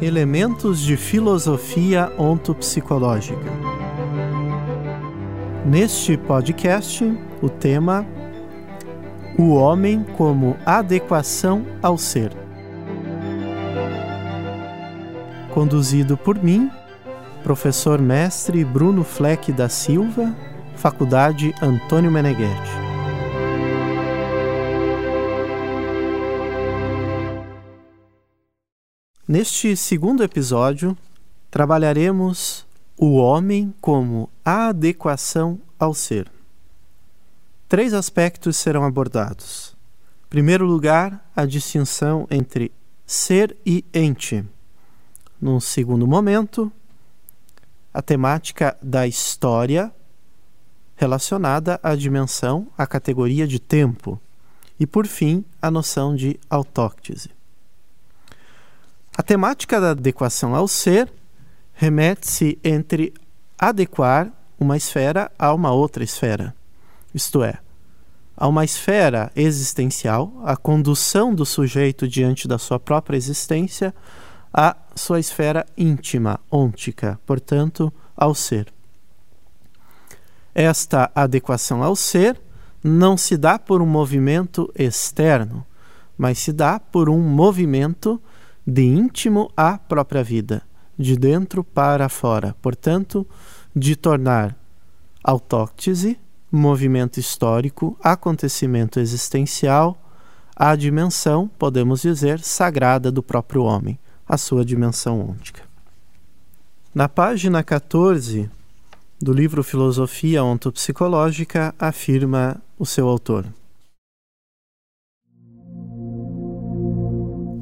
Elementos de filosofia ontopsicológica. Neste podcast, o tema O homem como adequação ao ser. Conduzido por mim, professor mestre Bruno Fleck da Silva, Faculdade Antônio Meneghetti. Neste segundo episódio, trabalharemos o homem como adequação ao ser. Três aspectos serão abordados. Em primeiro lugar, a distinção entre ser e ente. No segundo momento, a temática da história relacionada à dimensão, à categoria de tempo. E, por fim, a noção de autóctise. A temática da adequação ao ser remete-se entre adequar uma esfera a uma outra esfera, isto é, a uma esfera existencial, a condução do sujeito diante da sua própria existência, à sua esfera íntima, ôntica, portanto, ao ser. Esta adequação ao ser não se dá por um movimento externo, mas se dá por um movimento de íntimo à própria vida, de dentro para fora, portanto, de tornar autóctise, movimento histórico, acontecimento existencial, a dimensão, podemos dizer, sagrada do próprio homem, a sua dimensão ôntica. Na página 14 do livro Filosofia Ontopsicológica, afirma o seu autor.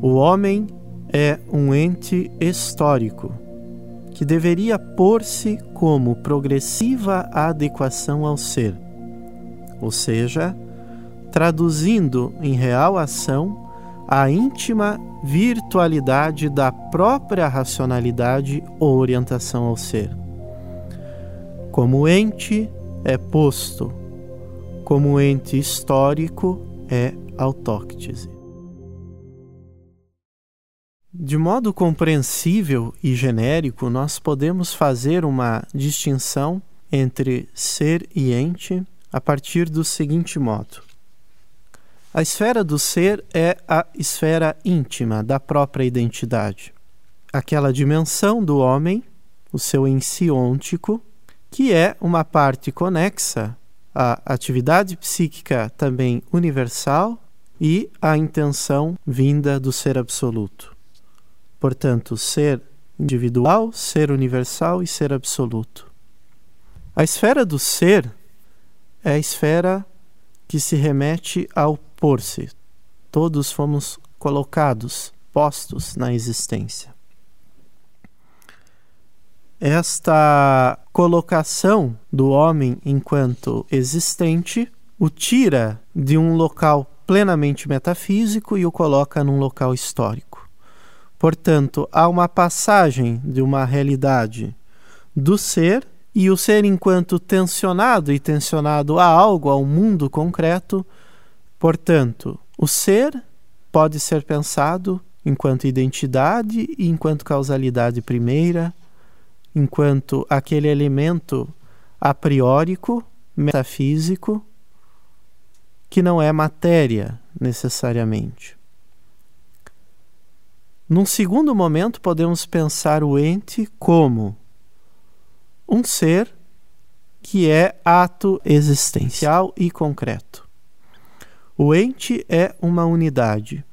O homem é um ente histórico que deveria pôr-se como progressiva adequação ao ser, ou seja, traduzindo em real ação a íntima virtualidade da própria racionalidade ou orientação ao ser. Como ente é posto, como ente histórico é autóctise. De modo compreensível e genérico, nós podemos fazer uma distinção entre ser e ente a partir do seguinte modo. A esfera do ser é a esfera íntima da própria identidade, aquela dimensão do homem, o seu ensiôntico, que é uma parte conexa à atividade psíquica também universal e à intenção vinda do ser absoluto. Portanto, ser individual, ser universal e ser absoluto. A esfera do ser é a esfera que se remete ao por-se. Todos fomos colocados, postos na existência. Esta colocação do homem enquanto existente o tira de um local plenamente metafísico e o coloca num local histórico. Portanto, há uma passagem de uma realidade do ser e o ser enquanto tensionado e tensionado a algo, ao mundo concreto. Portanto, o ser pode ser pensado enquanto identidade e enquanto causalidade primeira, enquanto aquele elemento a priórico, metafísico, que não é matéria necessariamente. Num segundo momento, podemos pensar o ente como um ser que é ato existencial e concreto. O ente é uma unidade.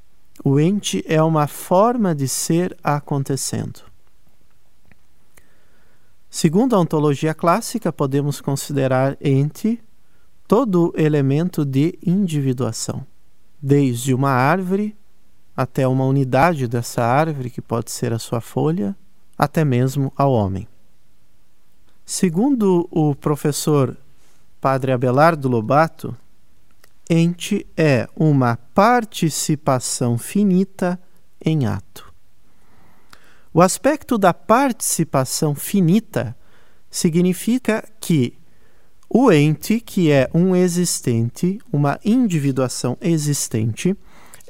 O ente é uma forma de ser acontecendo. Segundo a ontologia clássica, podemos considerar ente todo elemento de individuação, desde uma árvore até uma unidade dessa árvore, que pode ser a sua folha, até mesmo ao homem. Segundo o professor Padre Abelardo Lobato, ente é uma participação finita em ato. O aspecto da participação finita significa que o ente, que é um existente, uma individuação existente,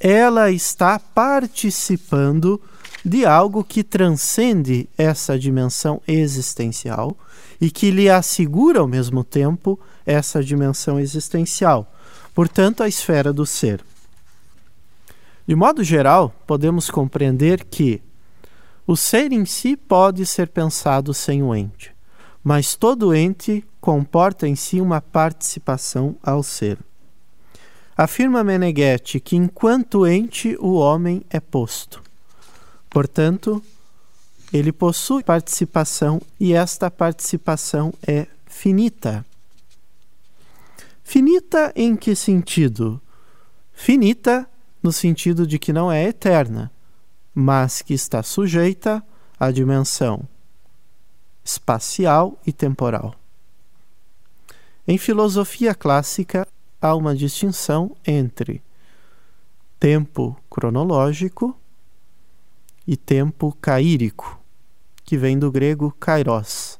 ela está participando de algo que transcende essa dimensão existencial e que lhe assegura ao mesmo tempo essa dimensão existencial, portanto, a esfera do ser. De modo geral, podemos compreender que o ser em si pode ser pensado sem o ente, mas todo ente comporta em si uma participação ao ser. Afirma Meneghetti que enquanto ente o homem é posto. Portanto, ele possui participação e esta participação é finita. Finita em que sentido? Finita no sentido de que não é eterna, mas que está sujeita à dimensão espacial e temporal. Em filosofia clássica, há uma distinção entre tempo cronológico e tempo caírico, que vem do grego kairos.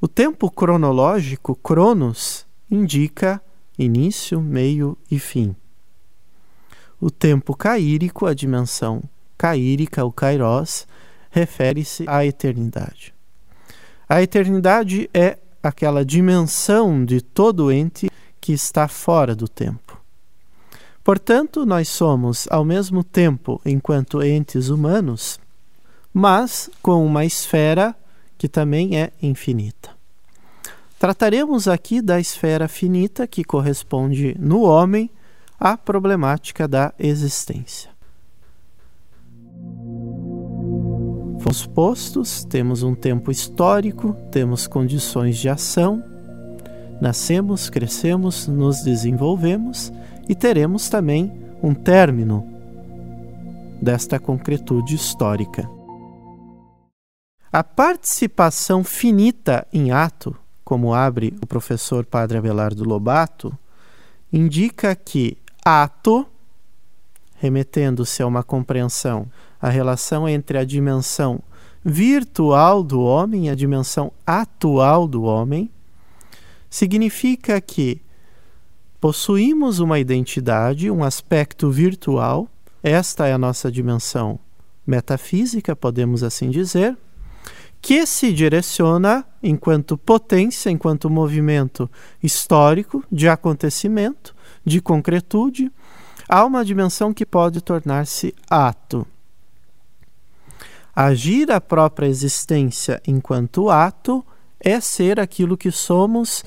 O tempo cronológico, cronos, indica início, meio e fim. O tempo caírico, a dimensão caírica, o kairos, refere-se à eternidade. A eternidade é aquela dimensão de todo ente que está fora do tempo. Portanto, nós somos, ao mesmo tempo, enquanto entes humanos, mas com uma esfera que também é infinita. Trataremos aqui da esfera finita que corresponde no homem a problemática da existência. Fomos postos, temos um tempo histórico, temos condições de ação, nascemos, crescemos, nos desenvolvemos e teremos também um término desta concretude histórica. A participação finita em ato, como abre o professor Padre Abelardo Lobato, indica que ato, remetendo-se a uma compreensão, a relação entre a dimensão virtual do homem e a dimensão atual do homem, significa que possuímos uma identidade, um aspecto virtual, esta é a nossa dimensão metafísica, podemos assim dizer, que se direciona enquanto potência, enquanto movimento histórico de acontecimento de concretude, há uma dimensão que pode tornar-se ato. Agir a própria existência enquanto ato é ser aquilo que somos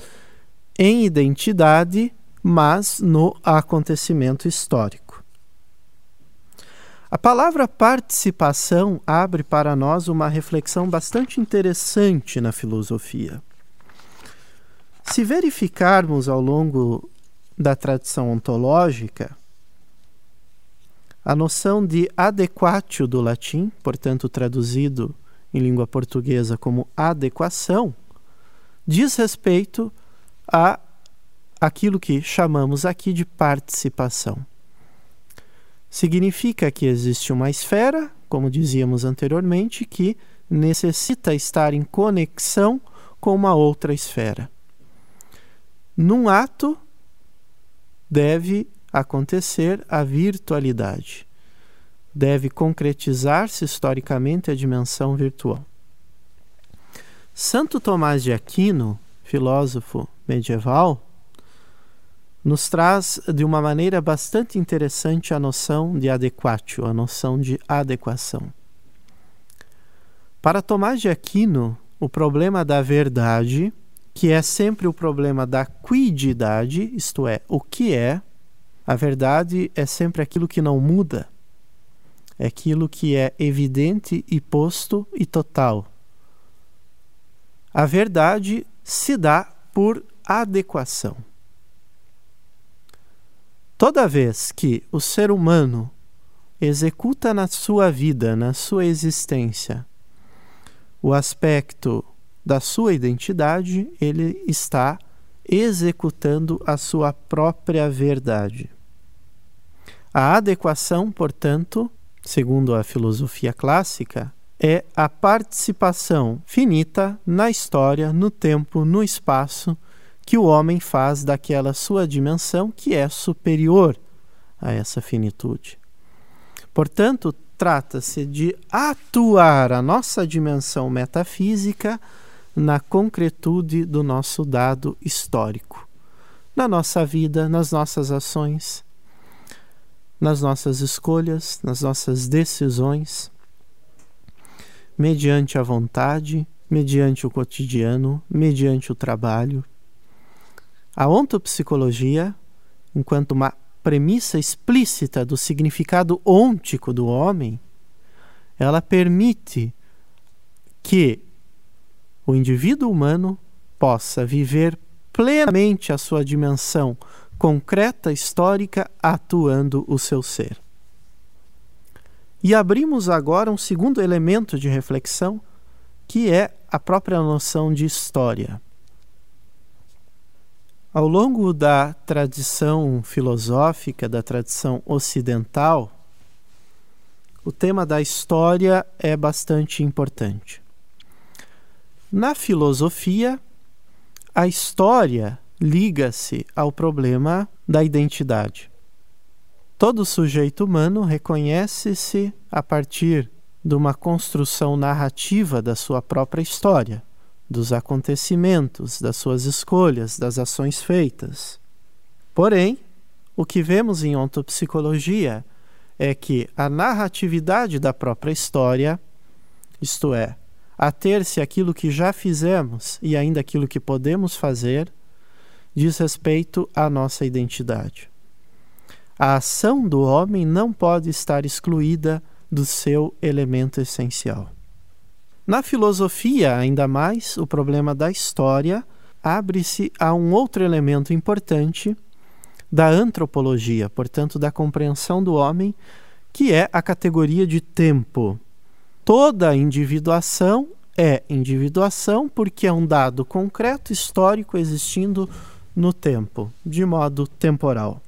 em identidade, mas no acontecimento histórico. A palavra participação abre para nós uma reflexão bastante interessante na filosofia. Se verificarmos ao longo da tradição ontológica, a noção de adequatio do latim, portanto traduzido em língua portuguesa como adequação, diz respeito a aquilo que chamamos aqui de participação. Significa que existe uma esfera, como dizíamos anteriormente, que necessita estar em conexão com uma outra esfera. Num ato, deve acontecer a virtualidade. Deve concretizar-se historicamente a dimensão virtual. Santo Tomás de Aquino, filósofo medieval, nos traz de uma maneira bastante interessante a noção de adequatio, a noção de adequação. Para Tomás de Aquino, o problema da verdade que é sempre o problema da quididade, isto é, o que é. A verdade é sempre aquilo que não muda, é aquilo que é evidente e posto e total. A verdade se dá por adequação. Toda vez que o ser humano executa na sua vida, na sua existência, o aspecto da sua identidade, ele está executando a sua própria verdade. A adequação, portanto, segundo a filosofia clássica, é a participação finita na história, no tempo, no espaço que o homem faz daquela sua dimensão que é superior a essa finitude. Portanto, trata-se de atuar a nossa dimensão metafísica na concretude do nosso dado histórico, na nossa vida, nas nossas ações, nas nossas escolhas, nas nossas decisões, mediante a vontade, mediante o cotidiano, mediante o trabalho. A ontopsicologia, enquanto uma premissa explícita do significado ôntico do homem, ela permite que o indivíduo humano possa viver plenamente a sua dimensão concreta histórica atuando o seu ser. E abrimos agora um segundo elemento de reflexão, que é a própria noção de história. Ao longo da tradição filosófica, da tradição ocidental, o tema da história é bastante importante. Na filosofia, a história liga-se ao problema da identidade. Todo sujeito humano reconhece-se a partir de uma construção narrativa da sua própria história dos acontecimentos, das suas escolhas, das ações feitas. Porém, o que vemos em ontopsicologia é que a narratividade da própria história, isto é, a ter-se aquilo que já fizemos e ainda aquilo que podemos fazer, diz respeito à nossa identidade. A ação do homem não pode estar excluída do seu elemento essencial. Na filosofia, ainda mais, o problema da história abre-se a um outro elemento importante da antropologia, portanto, da compreensão do homem, que é a categoria de tempo. Toda individuação é individuação porque é um dado concreto histórico existindo no tempo, de modo temporal.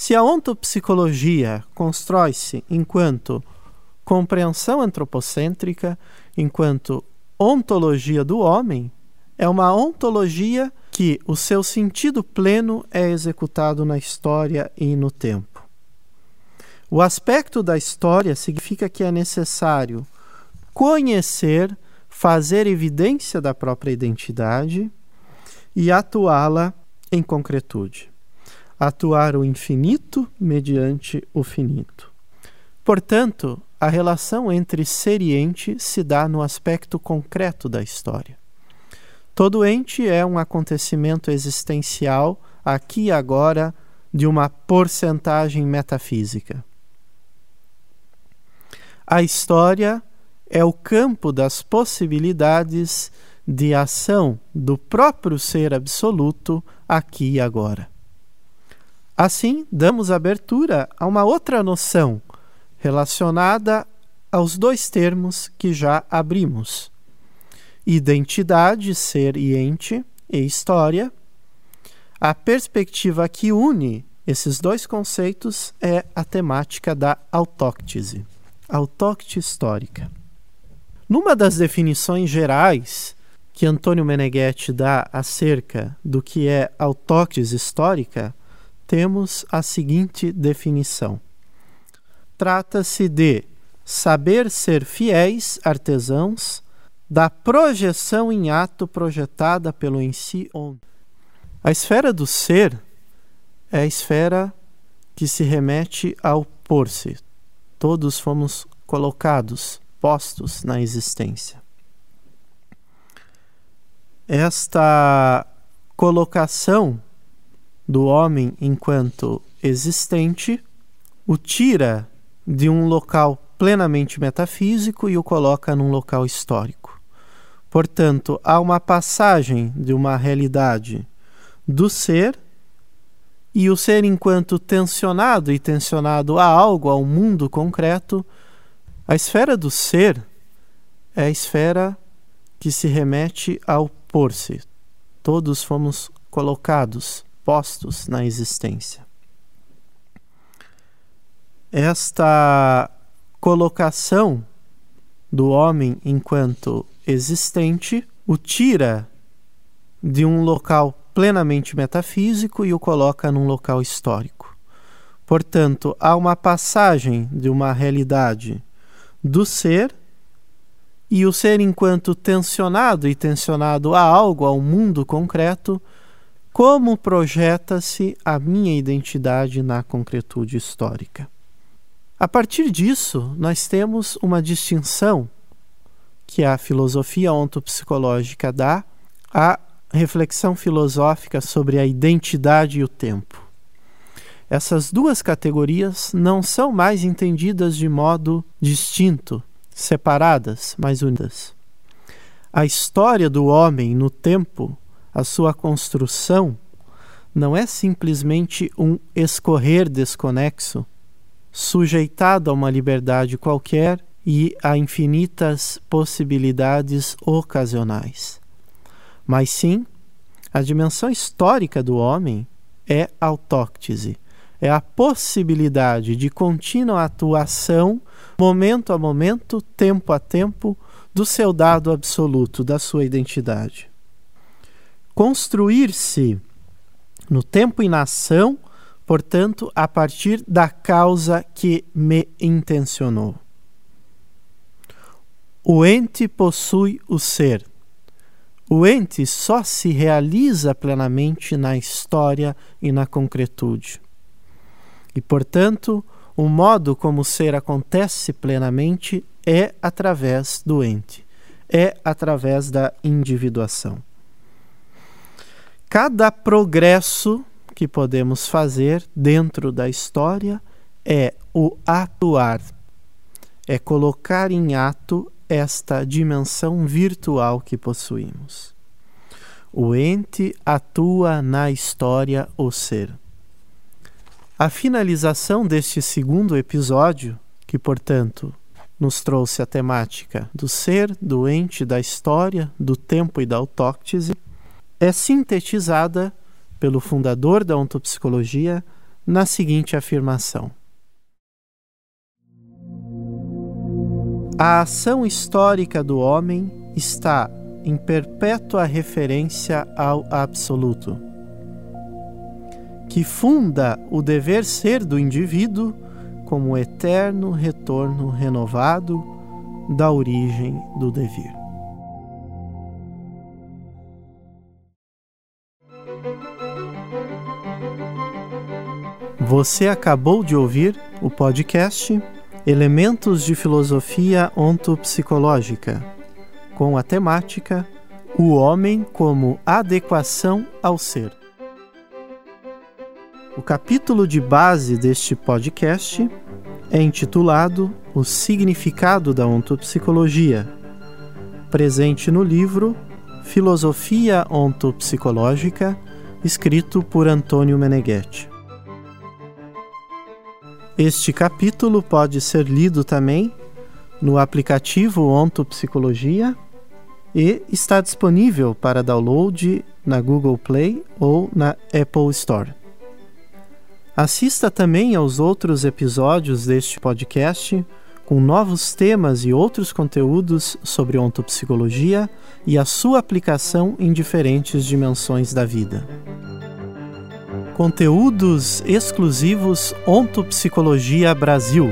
Se a ontopsicologia constrói-se enquanto compreensão antropocêntrica, enquanto ontologia do homem, é uma ontologia que o seu sentido pleno é executado na história e no tempo. O aspecto da história significa que é necessário conhecer, fazer evidência da própria identidade e atuá-la em concretude. Atuar o infinito mediante o finito. Portanto, a relação entre ser e ente se dá no aspecto concreto da história. Todo ente é um acontecimento existencial, aqui e agora, de uma porcentagem metafísica. A história é o campo das possibilidades de ação do próprio ser absoluto aqui e agora. Assim, damos abertura a uma outra noção relacionada aos dois termos que já abrimos: identidade, ser e ente, e história. A perspectiva que une esses dois conceitos é a temática da autóctise, autóctise histórica. Numa das definições gerais que Antônio Meneghetti dá acerca do que é autóctise histórica, temos a seguinte definição: trata-se de saber ser fiéis artesãos da projeção em ato projetada pelo em si onde. A esfera do ser é a esfera que se remete ao por-se. Todos fomos colocados, postos na existência. Esta colocação do homem enquanto existente o tira de um local plenamente metafísico e o coloca num local histórico. Portanto, há uma passagem de uma realidade do ser e o ser enquanto tensionado e tensionado a algo, ao mundo concreto, a esfera do ser é a esfera que se remete ao por-se. Todos fomos colocados, postos na existência esta colocação do homem enquanto existente o tira de um local plenamente metafísico e o coloca num local histórico. Portanto, há uma passagem de uma realidade do ser e o ser enquanto tensionado e tensionado a algo, ao mundo concreto, como projeta-se a minha identidade na concretude histórica. A partir disso, nós temos uma distinção que a filosofia ontopsicológica dá à reflexão filosófica sobre a identidade e o tempo. Essas duas categorias não são mais entendidas de modo distinto, separadas, mas unidas. A história do homem no tempo, a sua construção, não é simplesmente um escorrer desconexo, sujeitado a uma liberdade qualquer e a infinitas possibilidades ocasionais. Mas sim, a dimensão histórica do homem é autóctise, é a possibilidade de contínua atuação, momento a momento, tempo a tempo, do seu dado absoluto, da sua identidade. Construir-se no tempo e na ação, portanto, a partir da causa que me intencionou. O ente possui o ser. O ente só se realiza plenamente na história e na concretude. E, portanto, o modo como o ser acontece plenamente é através do ente, é através da individuação. Cada progresso que podemos fazer dentro da história é o atuar, é colocar em ato esta dimensão virtual que possuímos. O ente atua na história o ser. A finalização deste segundo episódio, que portanto nos trouxe a temática do ser, do ente, da história, do tempo e da autóctise, é sintetizada pelo fundador da ontopsicologia na seguinte afirmação: A ação histórica do homem está em perpétua referência ao absoluto, que funda o dever ser do indivíduo como eterno retorno renovado da origem do devir. Você acabou de ouvir o podcast Elementos de Filosofia Ontopsicológica, com a temática O Homem como Adequação ao Ser. O capítulo de base deste podcast é intitulado O Significado da Ontopsicologia, presente no livro Filosofia Ontopsicológica, escrito por Antônio Meneghetti. Este capítulo pode ser lido também no aplicativo Onto Psicologia e está disponível para download na Google Play ou na Apple Store. Assista também aos outros episódios deste podcast com novos temas e outros conteúdos sobre ontopsicologia e a sua aplicação em diferentes dimensões da vida. Conteúdos exclusivos Ontopsicologia Brasil.